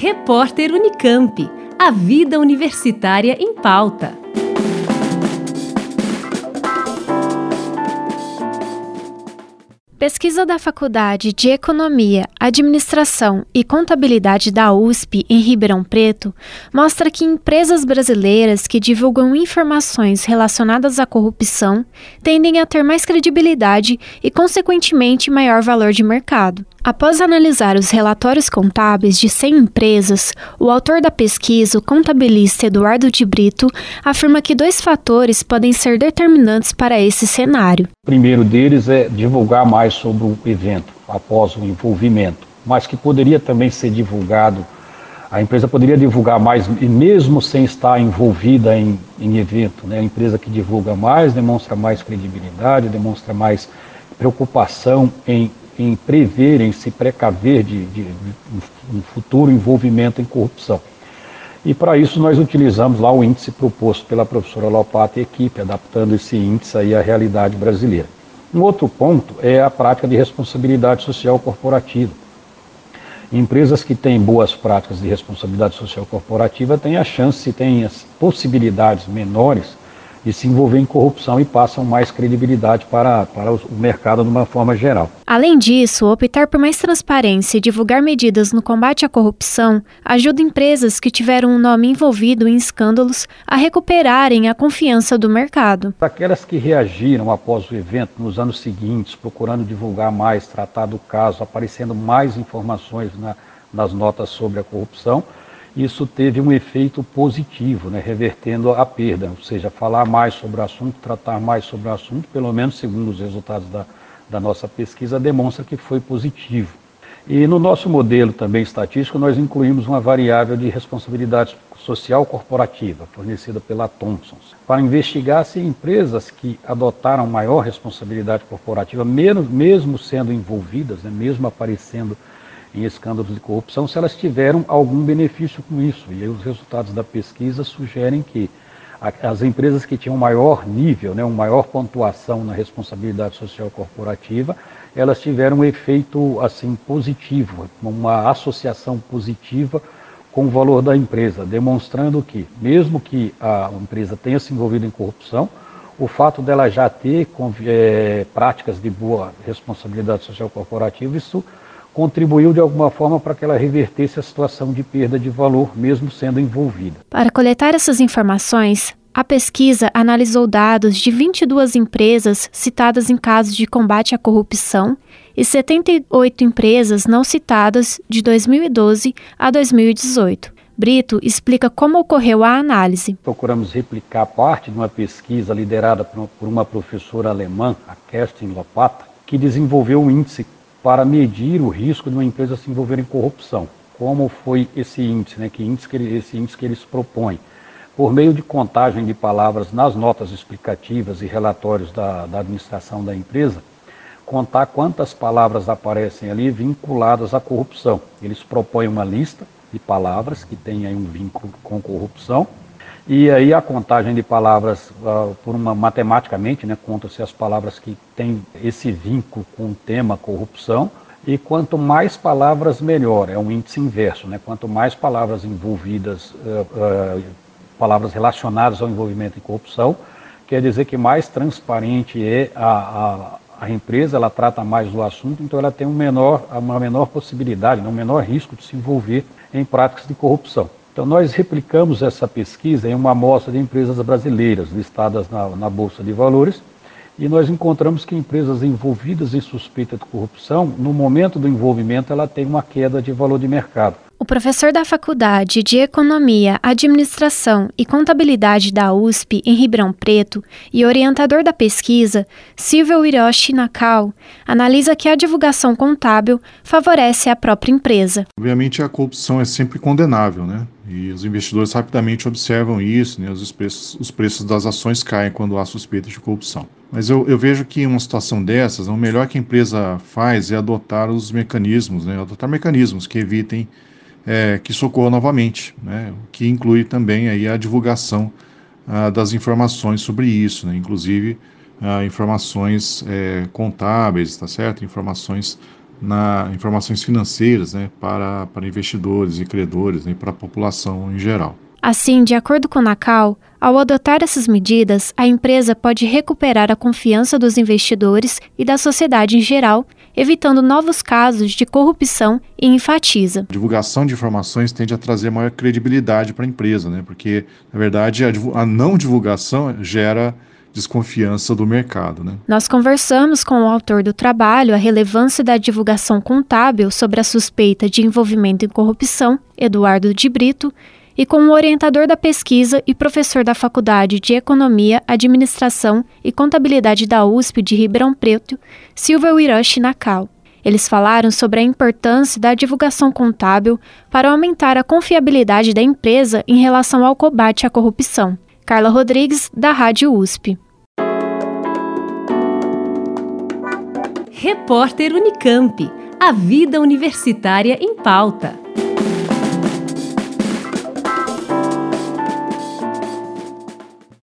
Repórter Unicamp. A vida universitária em pauta. Pesquisa da Faculdade de Economia, Administração e Contabilidade da USP em Ribeirão Preto mostra que empresas brasileiras que divulgam informações relacionadas à corrupção tendem a ter mais credibilidade e, consequentemente, maior valor de mercado. Após analisar os relatórios contábeis de 100 empresas, o autor da pesquisa, o contabilista Eduardo de Brito, afirma que dois fatores podem ser determinantes para esse cenário. O primeiro deles é divulgar mais sobre o evento após o envolvimento, mas que poderia também ser divulgado, a empresa poderia divulgar mais, e mesmo sem estar envolvida em, em evento. Né? A empresa que divulga mais demonstra mais credibilidade, demonstra mais preocupação em em prever, em se precaver de, de, de um futuro envolvimento em corrupção. E para isso nós utilizamos lá o índice proposto pela professora Lopata e equipe, adaptando esse índice aí à realidade brasileira. Um outro ponto é a prática de responsabilidade social corporativa. Empresas que têm boas práticas de responsabilidade social corporativa têm a chance, têm as possibilidades menores de se envolver em corrupção e passam mais credibilidade para, para o mercado de uma forma geral. Além disso, optar por mais transparência e divulgar medidas no combate à corrupção ajuda empresas que tiveram um nome envolvido em escândalos a recuperarem a confiança do mercado. Para aquelas que reagiram após o evento nos anos seguintes, procurando divulgar mais, tratar do caso, aparecendo mais informações na, nas notas sobre a corrupção, isso teve um efeito positivo, né, revertendo a perda, ou seja, falar mais sobre o assunto, tratar mais sobre o assunto, pelo menos segundo os resultados da, da nossa pesquisa, demonstra que foi positivo. E no nosso modelo também estatístico, nós incluímos uma variável de responsabilidade social corporativa, fornecida pela Thomson, para investigar se empresas que adotaram maior responsabilidade corporativa, mesmo, sendo envolvidas, né, mesmo aparecendo em escândalos de corrupção, se elas tiveram algum benefício com isso. E os resultados da pesquisa sugerem que as empresas que tinham maior nível, né, uma maior pontuação na responsabilidade social corporativa, elas tiveram um efeito assim positivo, uma associação positiva com o valor da empresa, demonstrando que, mesmo que a empresa tenha se envolvido em corrupção, o fato dela já ter é, práticas de boa responsabilidade social corporativa, isso contribuiu de alguma forma para que ela revertesse a situação de perda de valor, mesmo sendo envolvida. Para coletar essas informações, a pesquisa analisou dados de 22 empresas citadas em casos de combate à corrupção e 78 empresas não citadas de 2012 a 2018. Brito explica como ocorreu a análise. Procuramos replicar parte de uma pesquisa liderada por uma professora alemã, a Kerstin Lopata, que desenvolveu um índice para medir o risco de uma empresa se envolver em corrupção. Como foi esse índice, né? que índice que ele, esse índice que eles propõem? Por meio de contagem de palavras nas notas explicativas e relatórios da, da administração da empresa, contar quantas palavras aparecem ali vinculadas à corrupção. Eles propõem uma lista de palavras que tem aí um vínculo com corrupção e aí a contagem de palavras, uh, por uma matematicamente, né, conta-se as palavras que têm esse vínculo com o tema corrupção, e quanto mais palavras, melhor. É um índice inverso, né? Quanto mais palavras envolvidas, uh, uh, palavras relacionadas ao envolvimento em corrupção, quer dizer que mais transparente é a, a, a, empresa, ela trata mais do assunto, então ela tem um menor, uma menor possibilidade, né, um menor risco de se envolver em práticas de corrupção. Então, nós replicamos essa pesquisa em uma amostra de empresas brasileiras listadas na, na Bolsa de Valores e nós encontramos que empresas envolvidas em suspeita de corrupção, no momento do envolvimento, ela tem uma queda de valor de mercado. Professor da Faculdade de Economia, Administração e Contabilidade da USP em Ribeirão Preto e orientador da pesquisa, Silvio Hiroshi Nakao, analisa que a divulgação contábil favorece a própria empresa. Obviamente a corrupção é sempre condenável, né? E os investidores rapidamente observam isso, né? os, preços, os preços das ações caem quando há suspeita de corrupção. Mas eu, eu vejo que em uma situação dessas, o melhor que a empresa faz é adotar os mecanismos, né? adotar mecanismos que evitem é, que socorra novamente, né? que inclui também aí a divulgação ah, das informações sobre isso, né? inclusive ah, informações é, contábeis, tá certo? Informações na informações financeiras né, para, para investidores e credores né, para a população em geral. Assim, de acordo com o NACAL, ao adotar essas medidas, a empresa pode recuperar a confiança dos investidores e da sociedade em geral, evitando novos casos de corrupção e enfatiza. A divulgação de informações tende a trazer maior credibilidade para a empresa, né? porque, na verdade, a, a não divulgação gera desconfiança do mercado. Né? Nós conversamos com o autor do trabalho A Relevância da Divulgação Contábil sobre a Suspeita de Envolvimento em Corrupção, Eduardo de Brito, e com o orientador da pesquisa e professor da Faculdade de Economia, Administração e Contabilidade da USP de Ribeirão Preto, Silvio Hiroshi Nakao. Eles falaram sobre a importância da divulgação contábil para aumentar a confiabilidade da empresa em relação ao combate à corrupção. Carla Rodrigues, da Rádio USP. Repórter Unicamp. A vida universitária em pauta.